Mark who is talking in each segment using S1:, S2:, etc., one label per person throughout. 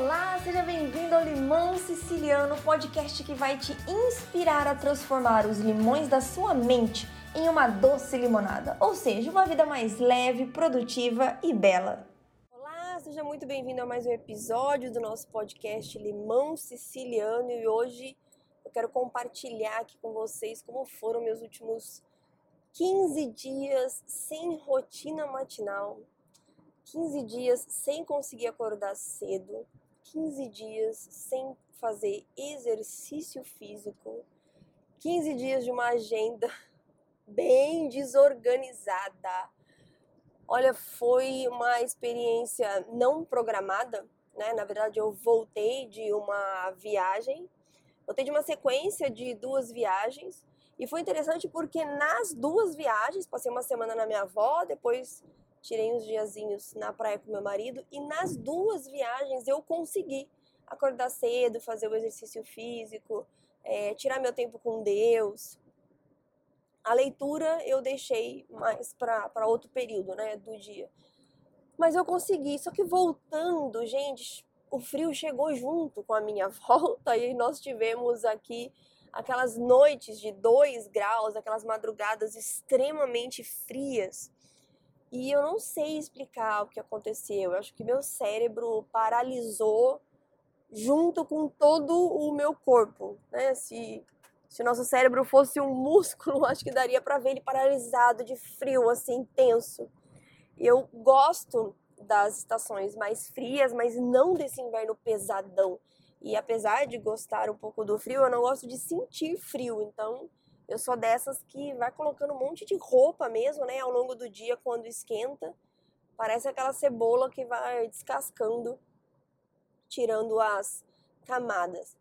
S1: Olá, seja bem-vindo ao Limão Siciliano, podcast que vai te inspirar a transformar os limões da sua mente em uma doce limonada, ou seja, uma vida mais leve, produtiva e bela. Olá, seja muito bem-vindo a mais um episódio do nosso podcast Limão Siciliano e hoje eu quero compartilhar aqui com vocês como foram meus últimos 15 dias sem rotina matinal, 15 dias sem conseguir acordar cedo, 15 dias sem fazer exercício físico, 15 dias de uma agenda bem desorganizada. Olha, foi uma experiência não programada, né? Na verdade, eu voltei de uma viagem, voltei de uma sequência de duas viagens, e foi interessante porque nas duas viagens, passei uma semana na minha avó, depois tirei uns diazinhos na praia com meu marido e nas duas viagens eu consegui acordar cedo, fazer o exercício físico, é, tirar meu tempo com Deus. A leitura eu deixei mais para outro período né, do dia. Mas eu consegui, só que voltando, gente, o frio chegou junto com a minha volta e nós tivemos aqui aquelas noites de 2 graus, aquelas madrugadas extremamente frias. E eu não sei explicar o que aconteceu. Eu acho que meu cérebro paralisou junto com todo o meu corpo, né? Se se nosso cérebro fosse um músculo, acho que daria para ver ele paralisado de frio assim intenso. Eu gosto das estações mais frias, mas não desse inverno pesadão. E apesar de gostar um pouco do frio, eu não gosto de sentir frio. Então, eu sou dessas que vai colocando um monte de roupa mesmo, né, ao longo do dia quando esquenta. Parece aquela cebola que vai descascando, tirando as camadas.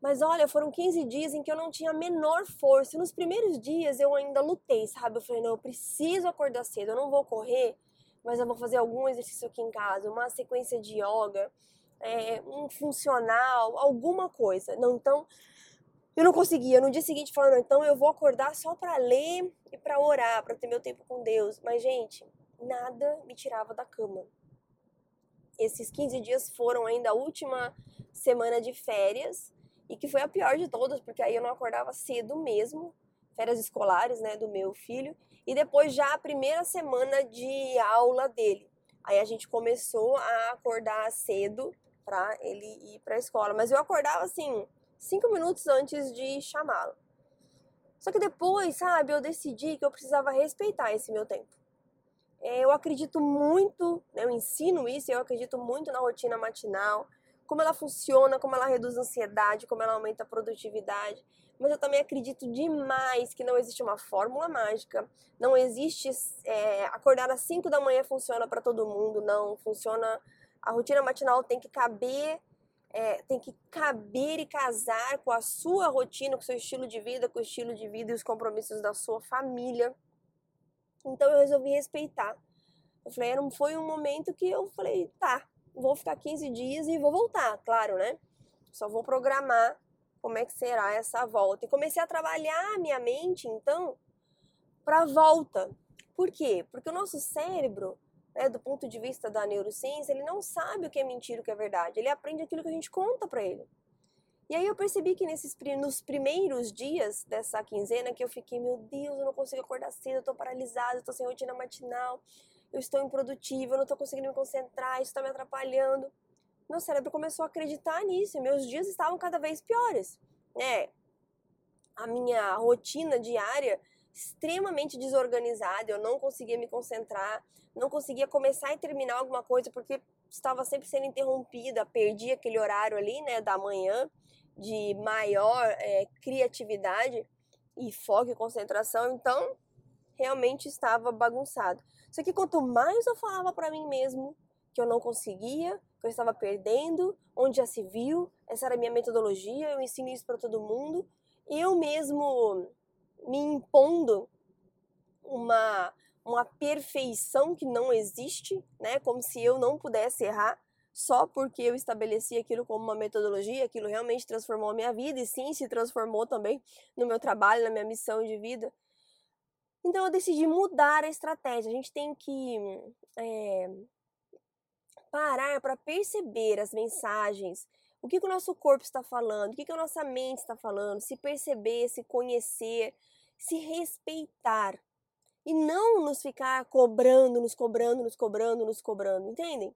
S1: Mas olha, foram 15 dias em que eu não tinha a menor força. Nos primeiros dias eu ainda lutei, sabe? Eu falei, não, eu preciso acordar cedo, eu não vou correr, mas eu vou fazer algum exercício aqui em casa, uma sequência de yoga, é, um funcional, alguma coisa. Não, então eu não conseguia. No dia seguinte, falando, então eu vou acordar só para ler e para orar, para ter meu tempo com Deus. Mas, gente, nada me tirava da cama. Esses 15 dias foram ainda a última semana de férias e que foi a pior de todas, porque aí eu não acordava cedo mesmo, férias escolares, né, do meu filho, e depois já a primeira semana de aula dele. Aí a gente começou a acordar cedo para ele ir para a escola, mas eu acordava assim cinco minutos antes de chamá-lo. Só que depois, sabe, eu decidi que eu precisava respeitar esse meu tempo. É, eu acredito muito, né, eu ensino isso, eu acredito muito na rotina matinal, como ela funciona, como ela reduz a ansiedade, como ela aumenta a produtividade. Mas eu também acredito demais que não existe uma fórmula mágica, não existe é, acordar às 5 da manhã funciona para todo mundo, não funciona. A rotina matinal tem que caber é, tem que caber e casar com a sua rotina, com o seu estilo de vida, com o estilo de vida e os compromissos da sua família. Então eu resolvi respeitar. Eu falei, era, foi um momento que eu falei, tá, vou ficar 15 dias e vou voltar, claro, né? Só vou programar como é que será essa volta. E comecei a trabalhar a minha mente, então, para a volta. Por quê? Porque o nosso cérebro, né, do ponto de vista da neurociência, ele não sabe o que é mentira e o que é verdade. Ele aprende aquilo que a gente conta para ele. E aí eu percebi que nesses, nos primeiros dias dessa quinzena que eu fiquei, meu Deus, eu não consigo acordar cedo, eu tô paralisada, eu tô sem rotina matinal, eu estou improdutiva, eu não tô conseguindo me concentrar, isso tá me atrapalhando. Meu cérebro começou a acreditar nisso e meus dias estavam cada vez piores, né? A minha rotina diária extremamente desorganizada, eu não conseguia me concentrar, não conseguia começar e terminar alguma coisa porque estava sempre sendo interrompida, perdi aquele horário ali, né, da manhã de maior é, criatividade e foco e concentração, então realmente estava bagunçado. Só que quanto mais eu falava para mim mesmo que eu não conseguia, que eu estava perdendo, onde já se viu, essa era a minha metodologia, eu ensino isso para todo mundo, eu mesmo me impondo uma uma perfeição que não existe, né? Como se eu não pudesse errar só porque eu estabeleci aquilo como uma metodologia, aquilo realmente transformou a minha vida e sim se transformou também no meu trabalho, na minha missão de vida. Então eu decidi mudar a estratégia. A gente tem que é,
S2: parar para perceber as mensagens, o que, que o nosso corpo está falando, o que, que a nossa mente está falando, se perceber, se conhecer, se respeitar. E não nos ficar cobrando, nos cobrando, nos cobrando, nos cobrando, entendem?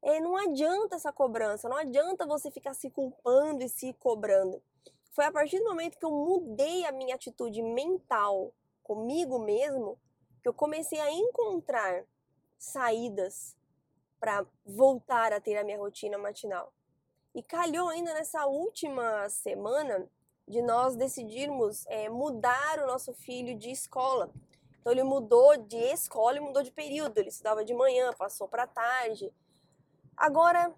S2: É, não adianta essa cobrança, não adianta você ficar se culpando e se cobrando. Foi a partir do momento que eu mudei a minha atitude mental comigo mesmo que eu comecei a encontrar saídas para voltar a ter a minha rotina matinal. E calhou ainda nessa última semana de nós decidirmos é, mudar o nosso filho de escola. Então ele mudou de escola e mudou de período. Ele estudava de manhã, passou para tarde. Agora,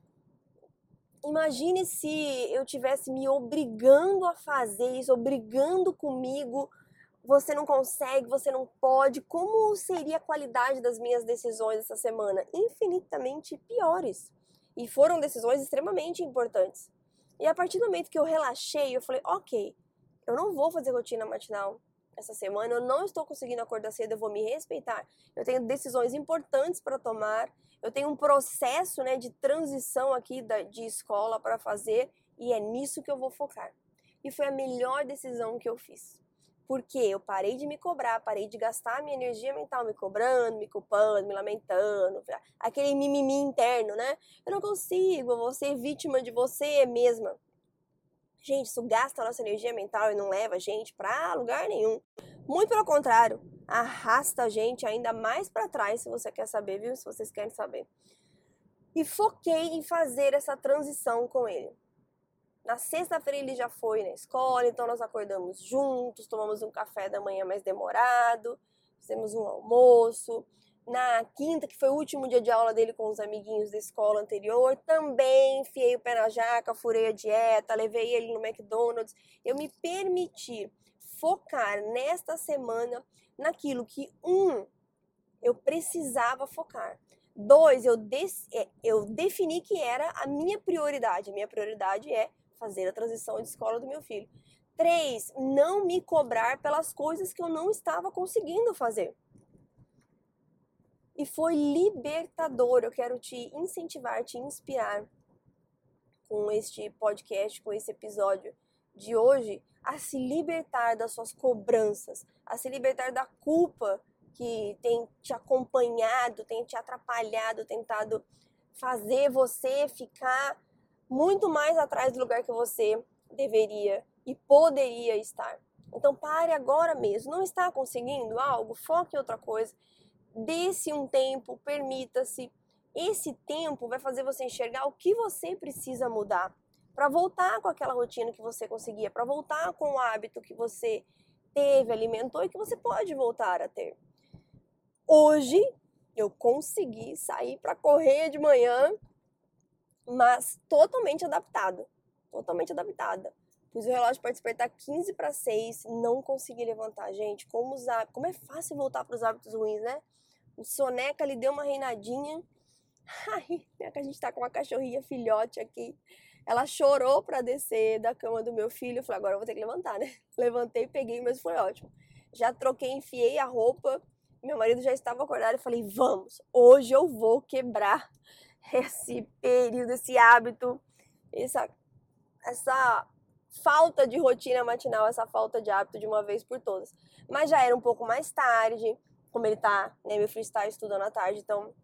S2: imagine se eu tivesse me obrigando a fazer isso, obrigando comigo você não consegue, você não pode. Como seria a qualidade das minhas decisões essa semana? Infinitamente piores. E foram decisões extremamente importantes. E a partir do momento que eu relaxei, eu falei: ok, eu não vou fazer rotina matinal essa semana, eu não estou conseguindo acordar cedo, eu vou me respeitar. Eu tenho decisões importantes para tomar, eu tenho um processo né, de transição aqui da, de escola para fazer e é nisso que eu vou focar. E foi a melhor decisão que eu fiz. Porque eu parei de me cobrar, parei de gastar minha energia mental me cobrando, me culpando, me lamentando, aquele mimimi interno, né? Eu não consigo, eu vou ser vítima de você mesma. Gente, isso gasta a nossa energia mental e não leva a gente para lugar nenhum. Muito pelo contrário, arrasta a gente ainda mais para trás, se você quer saber, viu? Se vocês querem saber. E foquei em fazer essa transição com ele. Na sexta-feira ele já foi na escola, então nós acordamos juntos, tomamos um café da manhã mais demorado, fizemos um almoço. Na quinta, que foi o último dia de aula dele com os amiguinhos da escola anterior, também enfiei o pé na jaca, furei a dieta, levei ele no McDonald's. Eu me permiti focar nesta semana naquilo que, um, eu precisava focar. Dois, eu, é, eu defini que era a minha prioridade. A minha prioridade é fazer a transição de escola do meu filho. Três, não me cobrar pelas coisas que eu não estava conseguindo fazer. E foi libertador. Eu quero te incentivar, te inspirar com este podcast, com esse episódio de hoje, a se libertar das suas cobranças, a se libertar da culpa que tem te acompanhado, tem te atrapalhado, tentado fazer você ficar muito mais atrás do lugar que você deveria e poderia estar. Então pare agora mesmo. Não está conseguindo algo? Foque em outra coisa. Dê-se um tempo, permita-se. Esse tempo vai fazer você enxergar o que você precisa mudar para voltar com aquela rotina que você conseguia, para voltar com o hábito que você teve, alimentou e que você pode voltar a ter. Hoje eu consegui sair para correr de manhã mas totalmente adaptada. Totalmente adaptada. Pus o relógio para despertar 15 para 6, não consegui levantar. Gente, como usar, como é fácil voltar para os hábitos ruins, né? O soneca ali deu uma reinadinha. Ai, a gente tá com uma cachorrinha filhote aqui. Ela chorou para descer da cama do meu filho. Eu falei, agora eu vou ter que levantar, né? Levantei, peguei, mas foi ótimo. Já troquei, enfiei a roupa. Meu marido já estava acordado e falei, vamos, hoje eu vou quebrar esse período, esse hábito, essa, essa falta de rotina matinal, essa falta de hábito de uma vez por todas. Mas já era um pouco mais tarde, como ele tá, né, meu filho está estudando à tarde, então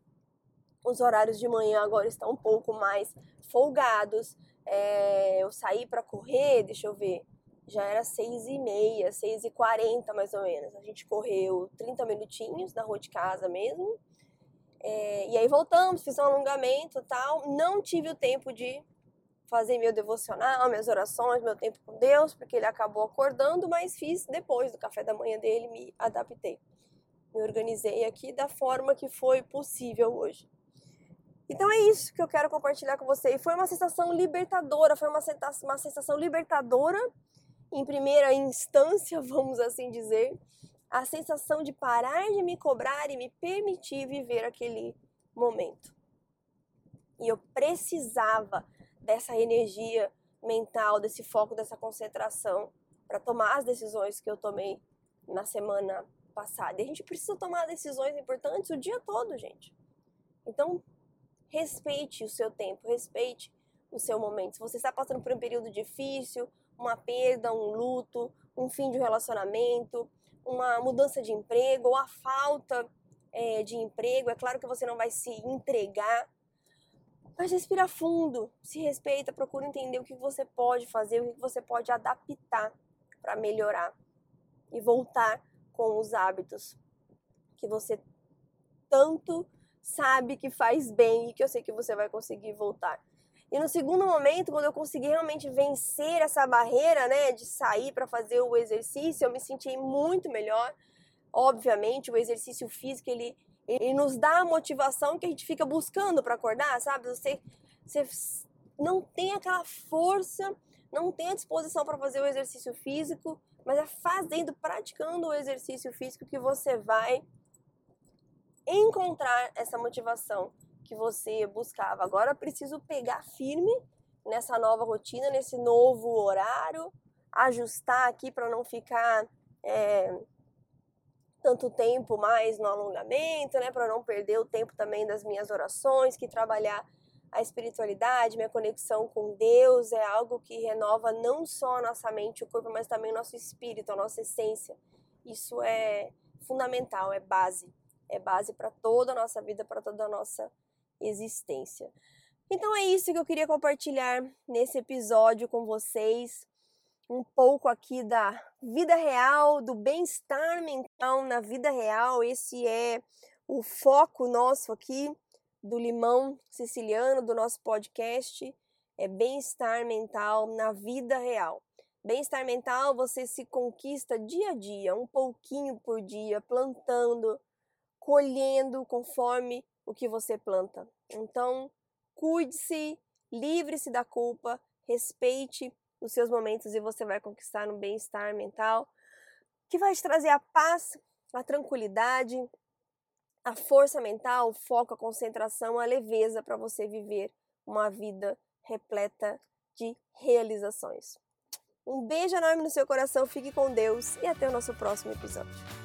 S2: os horários de manhã agora estão um pouco mais folgados. É, eu saí para correr, deixa eu ver, já era seis e meia, seis e quarenta mais ou menos. A gente correu 30 minutinhos na rua de casa mesmo. É, e aí voltamos, fiz um alongamento tal. Não tive o tempo de fazer meu devocional, minhas orações, meu tempo com Deus, porque ele acabou acordando, mas fiz depois do café da manhã dele, me adaptei. Me organizei aqui da forma que foi possível hoje. Então é isso que eu quero compartilhar com você. E foi uma sensação libertadora, foi uma sensação, uma sensação libertadora em primeira instância, vamos assim dizer, a sensação de parar de me cobrar e me permitir viver aquele momento. E eu precisava dessa energia mental, desse foco, dessa concentração para tomar as decisões que eu tomei na semana passada. E a gente precisa tomar decisões importantes o dia todo, gente. Então, respeite o seu tempo, respeite o seu momento. Se você está passando por um período difícil, uma perda, um luto, um fim de um relacionamento, uma mudança de emprego ou a falta é, de emprego, é claro que você não vai se entregar, mas respira fundo, se respeita, procura entender o que você pode fazer, o que você pode adaptar para melhorar e voltar com os hábitos que você tanto sabe que faz bem e que eu sei que você vai conseguir voltar. E no segundo momento, quando eu consegui realmente vencer essa barreira, né, de sair para fazer o exercício, eu me senti muito melhor. Obviamente, o exercício físico ele, ele nos dá a motivação que a gente fica buscando para acordar, sabe? Você, você não tem aquela força, não tem a disposição para fazer o exercício físico, mas é fazendo, praticando o exercício físico que você vai encontrar essa motivação que você buscava. Agora preciso pegar firme nessa nova rotina, nesse novo horário, ajustar aqui para não ficar é, tanto tempo mais no alongamento, né? Para não perder o tempo também das minhas orações, que trabalhar a espiritualidade, minha conexão com Deus é algo que renova não só a nossa mente o corpo, mas também o nosso espírito, a nossa essência. Isso é fundamental, é base. É base para toda a nossa vida, para toda a nossa existência. Então é isso que eu queria compartilhar nesse episódio com vocês. Um pouco aqui da vida real, do bem-estar mental na vida real. Esse é o foco nosso aqui do Limão Siciliano, do nosso podcast. É bem-estar mental na vida real. Bem-estar mental você se conquista dia a dia, um pouquinho por dia, plantando, colhendo conforme o que você planta. Então, cuide-se, livre-se da culpa, respeite os seus momentos e você vai conquistar um bem-estar mental que vai te trazer a paz, a tranquilidade, a força mental, o foco, a concentração, a leveza para você viver uma vida repleta de realizações. Um beijo enorme no seu coração, fique com Deus e até o nosso próximo episódio.